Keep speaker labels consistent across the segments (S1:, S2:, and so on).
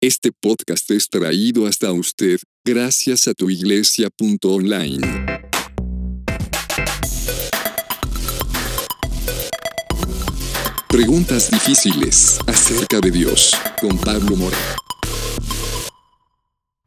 S1: Este podcast es traído hasta usted gracias a tuiglesia.online. Preguntas difíciles acerca de Dios con Pablo Mora.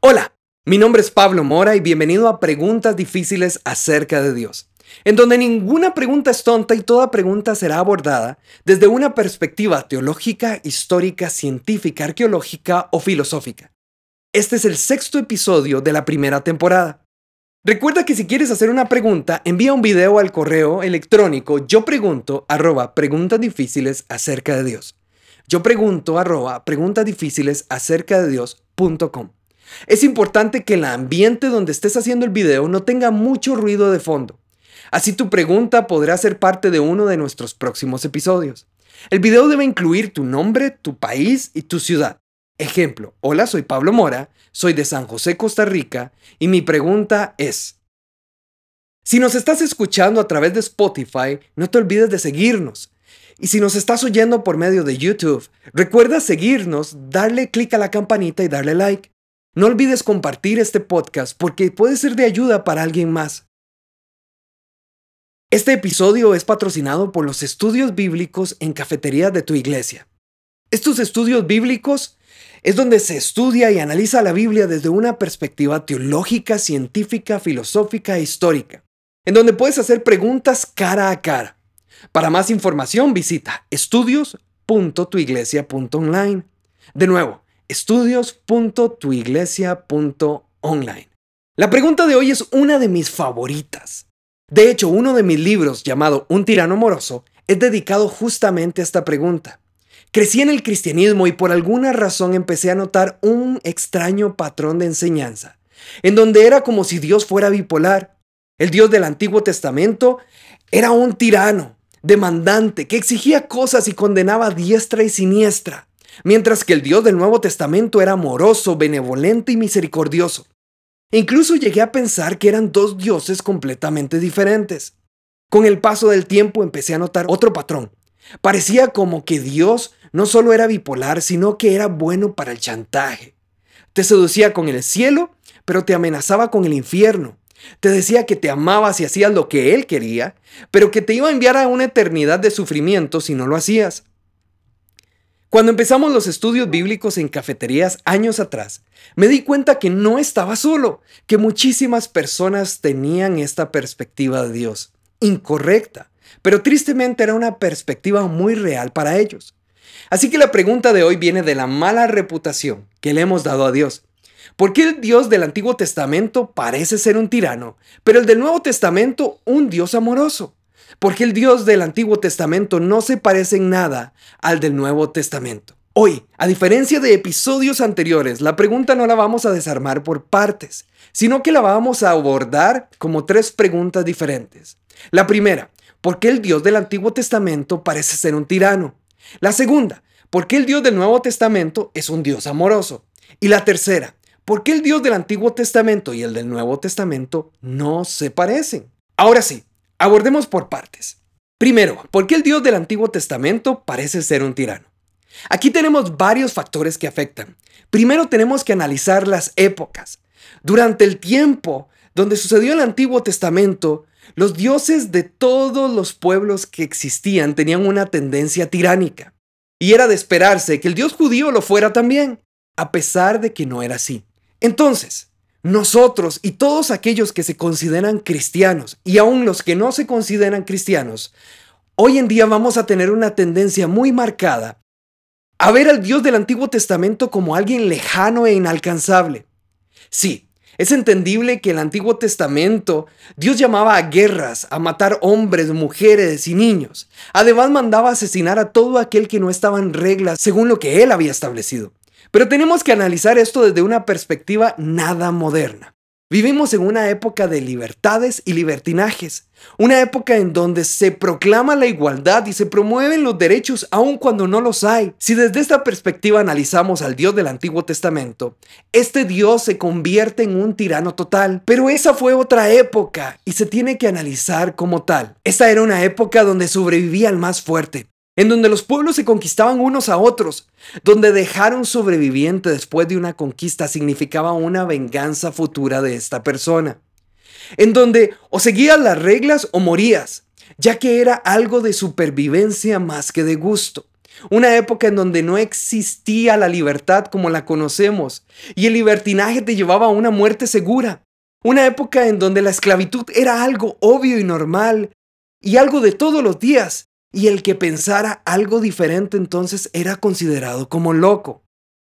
S2: Hola, mi nombre es Pablo Mora y bienvenido a Preguntas difíciles acerca de Dios en donde ninguna pregunta es tonta y toda pregunta será abordada desde una perspectiva teológica, histórica, científica, arqueológica o filosófica. Este es el sexto episodio de la primera temporada. Recuerda que si quieres hacer una pregunta, envía un video al correo electrónico yo pregunto arroba preguntas difíciles acerca de Dios. Yo pregunto arroba preguntas difíciles acerca de Dios.com. Es importante que el ambiente donde estés haciendo el video no tenga mucho ruido de fondo. Así tu pregunta podrá ser parte de uno de nuestros próximos episodios. El video debe incluir tu nombre, tu país y tu ciudad. Ejemplo, hola, soy Pablo Mora, soy de San José, Costa Rica, y mi pregunta es, si nos estás escuchando a través de Spotify, no te olvides de seguirnos. Y si nos estás oyendo por medio de YouTube, recuerda seguirnos, darle clic a la campanita y darle like. No olvides compartir este podcast porque puede ser de ayuda para alguien más. Este episodio es patrocinado por los estudios bíblicos en cafetería de tu iglesia. Estos estudios bíblicos es donde se estudia y analiza la Biblia desde una perspectiva teológica, científica, filosófica e histórica, en donde puedes hacer preguntas cara a cara. Para más información visita estudios.tuiglesia.online. De nuevo, estudios.tuiglesia.online. La pregunta de hoy es una de mis favoritas. De hecho, uno de mis libros llamado Un tirano amoroso es dedicado justamente a esta pregunta. Crecí en el cristianismo y por alguna razón empecé a notar un extraño patrón de enseñanza, en donde era como si Dios fuera bipolar. El Dios del Antiguo Testamento era un tirano, demandante, que exigía cosas y condenaba diestra y siniestra, mientras que el Dios del Nuevo Testamento era amoroso, benevolente y misericordioso. Incluso llegué a pensar que eran dos dioses completamente diferentes. Con el paso del tiempo empecé a notar otro patrón. Parecía como que Dios no solo era bipolar, sino que era bueno para el chantaje. Te seducía con el cielo, pero te amenazaba con el infierno. Te decía que te amabas y hacías lo que Él quería, pero que te iba a enviar a una eternidad de sufrimiento si no lo hacías. Cuando empezamos los estudios bíblicos en cafeterías años atrás, me di cuenta que no estaba solo, que muchísimas personas tenían esta perspectiva de Dios, incorrecta, pero tristemente era una perspectiva muy real para ellos. Así que la pregunta de hoy viene de la mala reputación que le hemos dado a Dios. ¿Por qué el Dios del Antiguo Testamento parece ser un tirano, pero el del Nuevo Testamento un Dios amoroso? Porque el Dios del Antiguo Testamento no se parece en nada al del Nuevo Testamento. Hoy, a diferencia de episodios anteriores, la pregunta no la vamos a desarmar por partes, sino que la vamos a abordar como tres preguntas diferentes. La primera, ¿por qué el Dios del Antiguo Testamento parece ser un tirano? La segunda, ¿por qué el Dios del Nuevo Testamento es un Dios amoroso? Y la tercera, ¿por qué el Dios del Antiguo Testamento y el del Nuevo Testamento no se parecen? Ahora sí, Abordemos por partes. Primero, ¿por qué el Dios del Antiguo Testamento parece ser un tirano? Aquí tenemos varios factores que afectan. Primero tenemos que analizar las épocas. Durante el tiempo donde sucedió el Antiguo Testamento, los dioses de todos los pueblos que existían tenían una tendencia tiránica. Y era de esperarse que el Dios judío lo fuera también, a pesar de que no era así. Entonces, nosotros y todos aquellos que se consideran cristianos y aún los que no se consideran cristianos, hoy en día vamos a tener una tendencia muy marcada a ver al Dios del Antiguo Testamento como alguien lejano e inalcanzable. Sí, es entendible que en el Antiguo Testamento Dios llamaba a guerras, a matar hombres, mujeres y niños. Además mandaba asesinar a todo aquel que no estaba en regla según lo que él había establecido. Pero tenemos que analizar esto desde una perspectiva nada moderna. Vivimos en una época de libertades y libertinajes, una época en donde se proclama la igualdad y se promueven los derechos aun cuando no los hay. Si desde esta perspectiva analizamos al Dios del Antiguo Testamento, este Dios se convierte en un tirano total, pero esa fue otra época y se tiene que analizar como tal. Esta era una época donde sobrevivía el más fuerte, en donde los pueblos se conquistaban unos a otros, donde dejar un sobreviviente después de una conquista significaba una venganza futura de esta persona, en donde o seguías las reglas o morías, ya que era algo de supervivencia más que de gusto. Una época en donde no existía la libertad como la conocemos y el libertinaje te llevaba a una muerte segura. Una época en donde la esclavitud era algo obvio y normal y algo de todos los días y el que pensara algo diferente entonces era considerado como loco.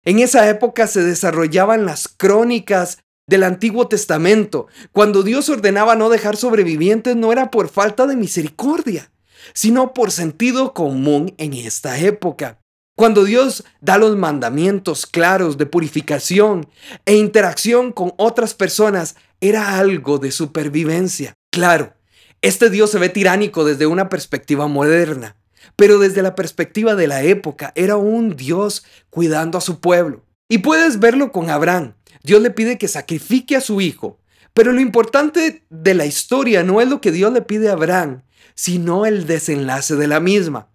S2: En esa época se desarrollaban las crónicas del Antiguo Testamento. Cuando Dios ordenaba no dejar sobrevivientes no era por falta de misericordia, sino por sentido común en esta época. Cuando Dios da los mandamientos claros de purificación e interacción con otras personas, era algo de supervivencia. Claro, este Dios se ve tiránico desde una perspectiva moderna, pero desde la perspectiva de la época era un Dios cuidando a su pueblo. Y puedes verlo con Abraham. Dios le pide que sacrifique a su hijo, pero lo importante de la historia no es lo que Dios le pide a Abraham, sino el desenlace de la misma.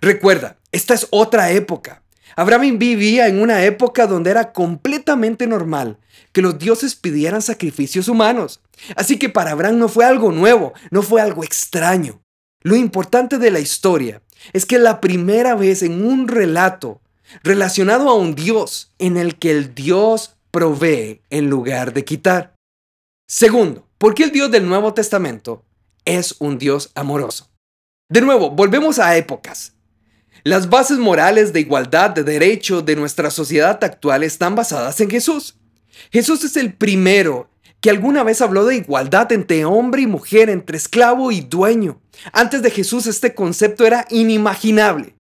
S2: Recuerda, esta es otra época. Abraham vivía en una época donde era completamente normal que los dioses pidieran sacrificios humanos. Así que para Abraham no fue algo nuevo, no fue algo extraño. Lo importante de la historia es que la primera vez en un relato relacionado a un dios en el que el dios provee en lugar de quitar. Segundo, ¿por qué el Dios del Nuevo Testamento es un Dios amoroso? De nuevo, volvemos a épocas. Las bases morales de igualdad, de derecho de nuestra sociedad actual están basadas en Jesús. Jesús es el primero que alguna vez habló de igualdad entre hombre y mujer, entre esclavo y dueño. Antes de Jesús este concepto era inimaginable.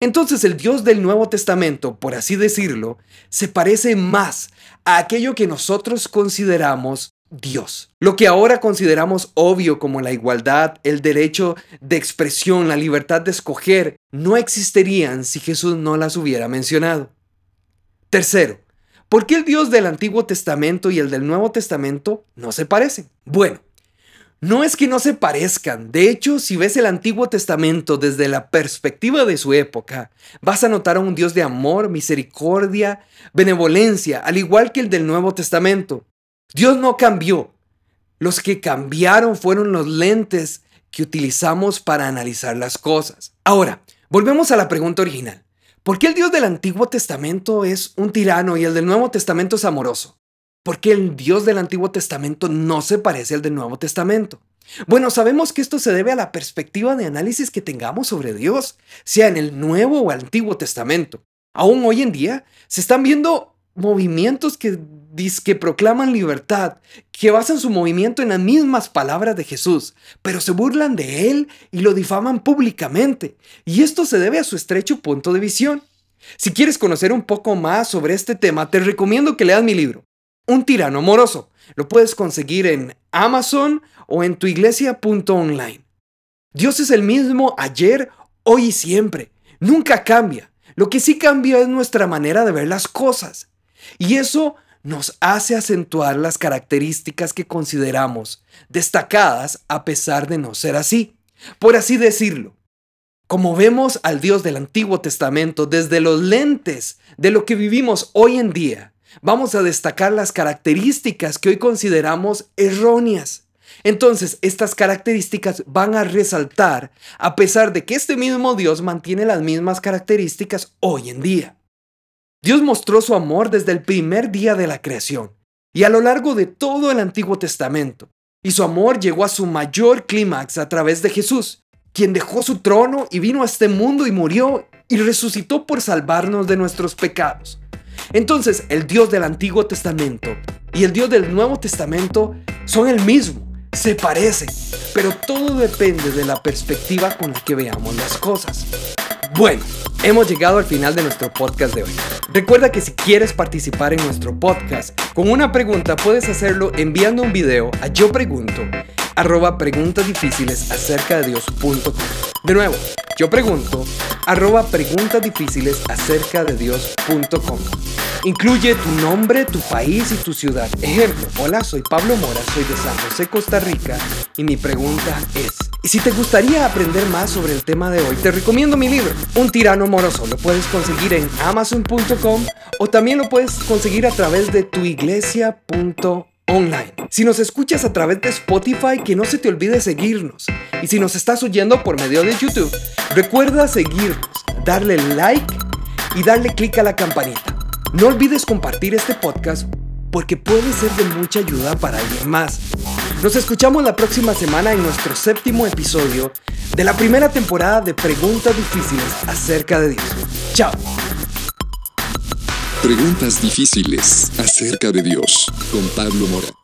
S2: Entonces el Dios del Nuevo Testamento, por así decirlo, se parece más a aquello que nosotros consideramos Dios. Lo que ahora consideramos obvio como la igualdad, el derecho de expresión, la libertad de escoger, no existirían si Jesús no las hubiera mencionado. Tercero, ¿por qué el Dios del Antiguo Testamento y el del Nuevo Testamento no se parecen? Bueno, no es que no se parezcan, de hecho, si ves el Antiguo Testamento desde la perspectiva de su época, vas a notar a un Dios de amor, misericordia, benevolencia, al igual que el del Nuevo Testamento. Dios no cambió. Los que cambiaron fueron los lentes que utilizamos para analizar las cosas. Ahora, volvemos a la pregunta original. ¿Por qué el Dios del Antiguo Testamento es un tirano y el del Nuevo Testamento es amoroso? ¿Por qué el Dios del Antiguo Testamento no se parece al del Nuevo Testamento? Bueno, sabemos que esto se debe a la perspectiva de análisis que tengamos sobre Dios, sea en el Nuevo o Antiguo Testamento. Aún hoy en día se están viendo movimientos que, que proclaman libertad, que basan su movimiento en las mismas palabras de Jesús, pero se burlan de él y lo difaman públicamente. Y esto se debe a su estrecho punto de visión. Si quieres conocer un poco más sobre este tema, te recomiendo que leas mi libro, Un tirano amoroso. Lo puedes conseguir en Amazon o en tuiglesia.online. Dios es el mismo ayer, hoy y siempre. Nunca cambia. Lo que sí cambia es nuestra manera de ver las cosas. Y eso nos hace acentuar las características que consideramos destacadas a pesar de no ser así. Por así decirlo, como vemos al Dios del Antiguo Testamento desde los lentes de lo que vivimos hoy en día, vamos a destacar las características que hoy consideramos erróneas. Entonces, estas características van a resaltar a pesar de que este mismo Dios mantiene las mismas características hoy en día. Dios mostró su amor desde el primer día de la creación y a lo largo de todo el Antiguo Testamento. Y su amor llegó a su mayor clímax a través de Jesús, quien dejó su trono y vino a este mundo y murió y resucitó por salvarnos de nuestros pecados. Entonces el Dios del Antiguo Testamento y el Dios del Nuevo Testamento son el mismo, se parecen, pero todo depende de la perspectiva con la que veamos las cosas. Bueno, hemos llegado al final de nuestro podcast de hoy. Recuerda que si quieres participar en nuestro podcast con una pregunta puedes hacerlo enviando un video a yo pregunto arroba preguntas difíciles acerca de Dios.com. De nuevo, yo pregunto arroba preguntas difíciles acerca de Dios.com. Incluye tu nombre, tu país y tu ciudad. Ejemplo, hola, soy Pablo Mora, soy de San José, Costa Rica y mi pregunta es... Y si te gustaría aprender más sobre el tema de hoy, te recomiendo mi libro, Un tirano amoroso. Lo puedes conseguir en amazon.com o también lo puedes conseguir a través de tuiglesia.online. Si nos escuchas a través de Spotify, que no se te olvide seguirnos. Y si nos estás oyendo por medio de YouTube, recuerda seguirnos, darle like y darle clic a la campanita. No olvides compartir este podcast porque puede ser de mucha ayuda para alguien más. Nos escuchamos la próxima semana en nuestro séptimo episodio de la primera temporada de Preguntas Difíciles acerca de Dios. Chao.
S1: Preguntas difíciles acerca de Dios con Pablo Mora.